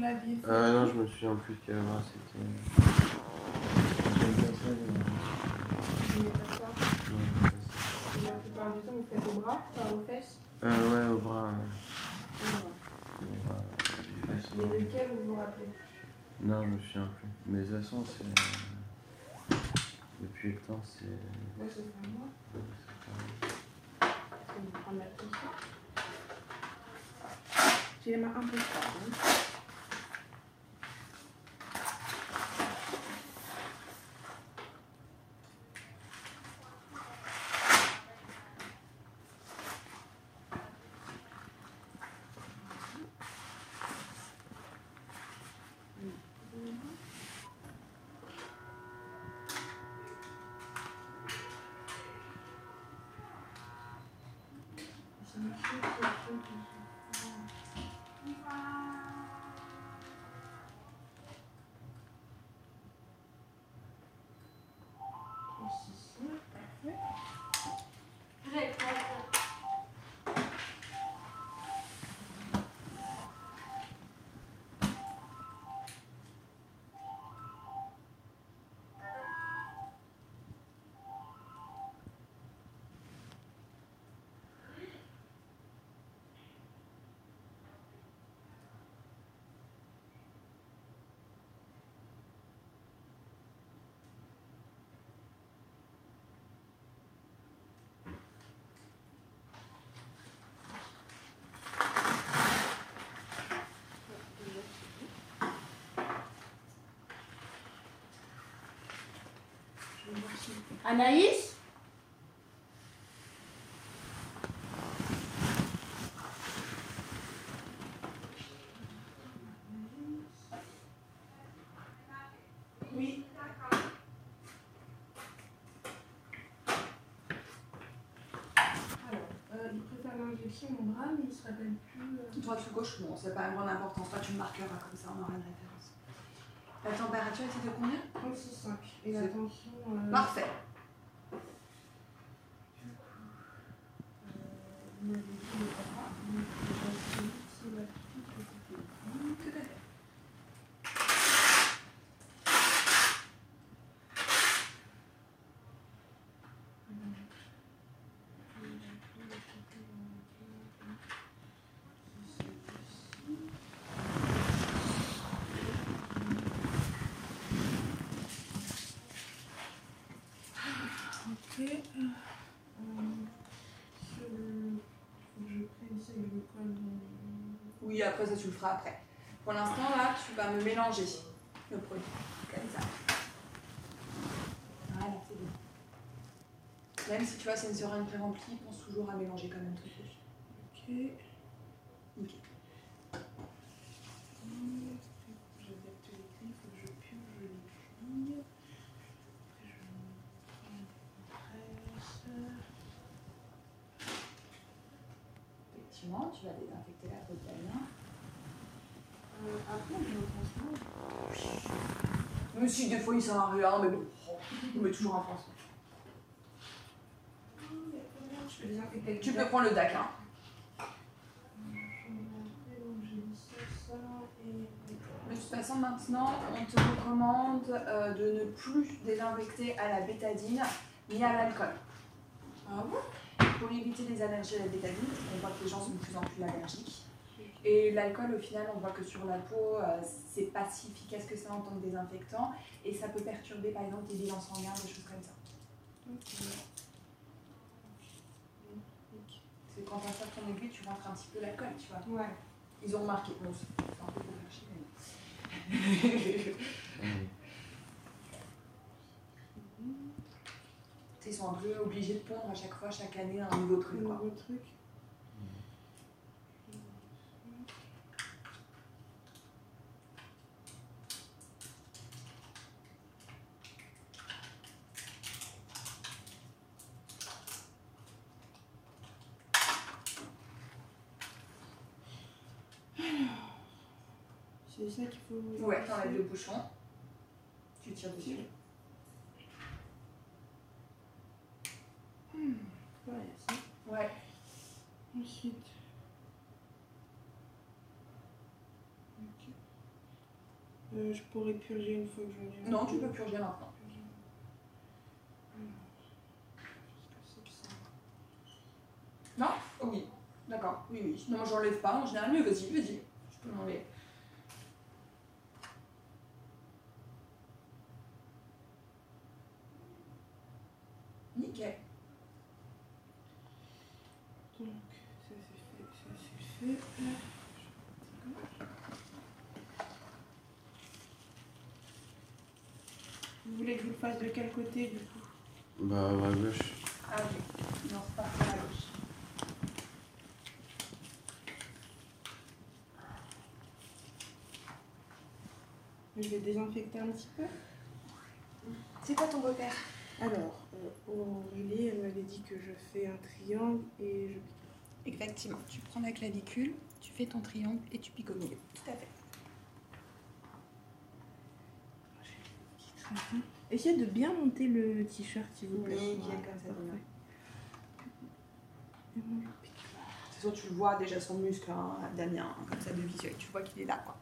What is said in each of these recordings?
l'aviez fait Euh, non, je me souviens plus de quelle heure c'était. J'aime pas ça, mais- Vous pas ça non, j'aime pas ça. Et La plupart du temps, vous faites au bras, pas aux fesses Euh, ouais, au bras. ouais. Au bras, ouais. Mais Ouais, lequel vous vous rappelez? C'est- Non, je me souviens plus. Mais de toute façon, c'est. euh, Depuis le temps, c'est. Moi, ce sera moi. c'est vais prendre la ça. J'ai les mains un peu froides. hein. Mm-hmm. Anaïs Oui. Alors, euh, il préfère l'injection au bras, mais il se rappelle plus. euh, Toi, tu gauche, bon, c'est pas une grande importance. Toi, tu me marqueras comme ça, on aura une référence. La température était de combien? 36,5. Et la tension. euh, Parfait. euh, dit le bras, donc je vais essayer si la petite était bonne. Tout à fait. Ok. Euh, sur le- faut que je préessaye le col. euh, Oui, après, ça, tu le feras après. Pour l'instant, là, tu vas me mélanger le produit. Comme ça. Voilà, c'est bon. Même si tu vois, c'est une seringue pré-remplie, pense toujours à mélanger quand même ton truc. Ok. Nickel. Hum, J'adapte les clés, il faut que je purge les filles. Après, je presse. Tu vas désinfecter la peau bien. Euh, après, on met au pansement. Mais si, des fois, il sert à rien, mais bon. On met toujours un pansement. Je peux désinfecter avec Tu peux prendre le DAC, hein. De toute façon, maintenant, on te recommande euh, de ne plus désinfecter à la bétadine ni à l'alcool. Pour éviter les allergies à la bétadine, parce qu'on voit que les gens sont de plus en plus allergiques. Et l'alcool, au final, on voit que sur la peau, euh, c'est pas si efficace que ça en tant que désinfectant. Et ça peut perturber, par exemple, tes bilans sanguins, des choses comme ça. C'est quand on sort ton aiguille, tu rentres un petit peu l'alcool, tu vois. Ouais. Ils ont remarqué. Bon, c'est un peu mais Ouais. Ils sont un peu obligés de pondre à chaque fois, chaque année, un nouveau truc. Le Quoi. nouveau truc. C'est ça qu'il faut. Ouais, t'enlèves le bouchon. Tu tires dessus. Ouais, ça. Ouais. Ensuite. Ok. Euh, je pourrais purger une fois que je. Non, tu peux purger maintenant. Non? Oh Oui. D'accord. Oui, oui. Non, j'enlève pas en général, mais vas-y, vas-y. Je peux l'enlever. Nickel. Donc, ça c'est fait, ça c'est fait. Vous voulez que je vous le fasse de quel côté du coup Bah, à gauche. Ah oui. Non, c'est pas à la gauche. Je vais désinfecter un petit peu. C'est quoi ton repère Alors, euh, Aurélie, elle m'avait dit que je fais un triangle et je pique. Exactement. Tu prends la clavicule, tu fais ton triangle et tu piques au milieu. Tout à fait. Essayez de bien monter le t-shirt s'il vous plaît. Nickel, Voilà, comme ça. C'est sûr, tu le vois déjà son muscle, hein, Damien, hein, comme ça de visuel. Tu vois qu'il est là, quoi.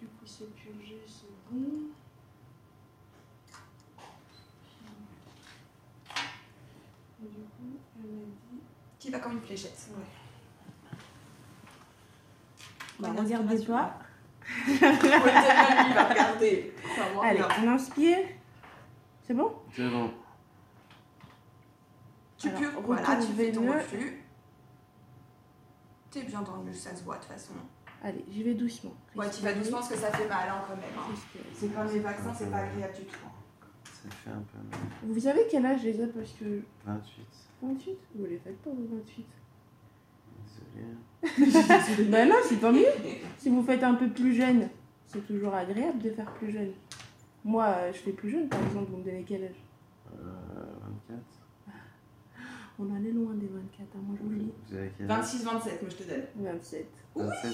Du coup, c'est purgé, c'est bon. Et du coup, elle m'a dit. Qui va comme une fléchette. Ouais. Bah, Bah, regardez pas. Il va regarder. Allez, on inspire. C'est bon? C'est bon. Tu Alors, peux, voilà, tu fais ton reflux. T'es bien dans le ça se voit de toute façon. Allez, j'y vais doucement. Ouais, tu vas doucement parce que ça fait mal hein, quand même. hein. C'est comme les vaccins, c'est pas agréable du tout. hein. Ça fait un peu mal. Vous savez quel âge les a parce que. 28. 28 Vous les faites pas, vous, 28 Bah non, c'est tant mieux. Si vous faites un peu plus jeune, c'est toujours agréable de faire plus jeune. Moi, euh, je fais plus jeune, par exemple, vous me donnez quel âge? Euh, 24. On en est loin des 24, hein, moi je vous le dis. Vous avez quel âge? 26, 27, moi je te donne. 27. 27.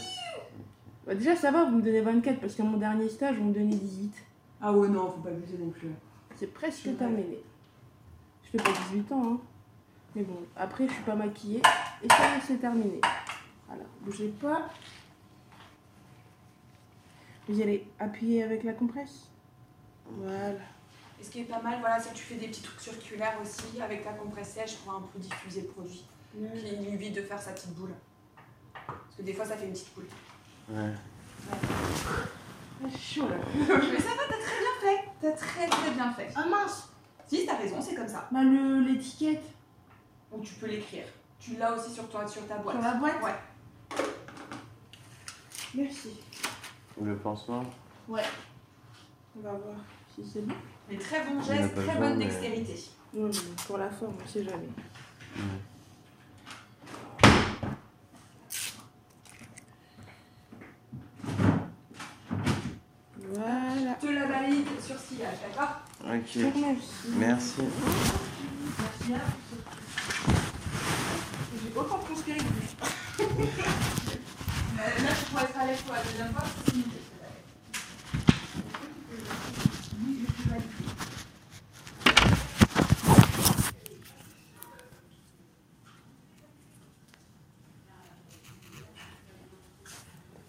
Bah, déjà, ça va, vous me donnez 24 parce qu'à mon dernier stage, on me donnait 18. Ah ouais, non, faut pas abuser non plus. C'est presque terminé. Je fais pas 18 ans, hein. Mais bon, après, je suis pas maquillée et ça c'est terminé. Voilà, bougez pas. Vous allez appuyer avec la compresse. Voilà. Et ce qui est pas mal, voilà, c'est que tu fais des petits trucs circulaires aussi avec ta compresse sèche pour un peu diffuser le produit. Qui lui évite de faire sa petite boule. Parce que des fois, ça fait une petite boule. Ouais. Ah, chaud là. Mais ça va, t'as très bien fait. T'as très très bien fait. Ah mince Si, t'as raison, c'est comme ça. Bah, le- l'étiquette Ou tu peux l'écrire. Tu l'as aussi sur, toi, sur ta boîte. sur la boîte Ouais. Merci. Le pansement On va voir si c'est bon. Mais très bon geste, très besoin, bonne mais- dextérité. Non, non, pour la forme, on sait jamais. Ouais. Voilà. Je te la valide sur sillage, d'accord? Ok. Merci. Merci. Merci à J'ai autant transpiré que vous. Là, tu pourrais être à l'aise pour la deuxième fois.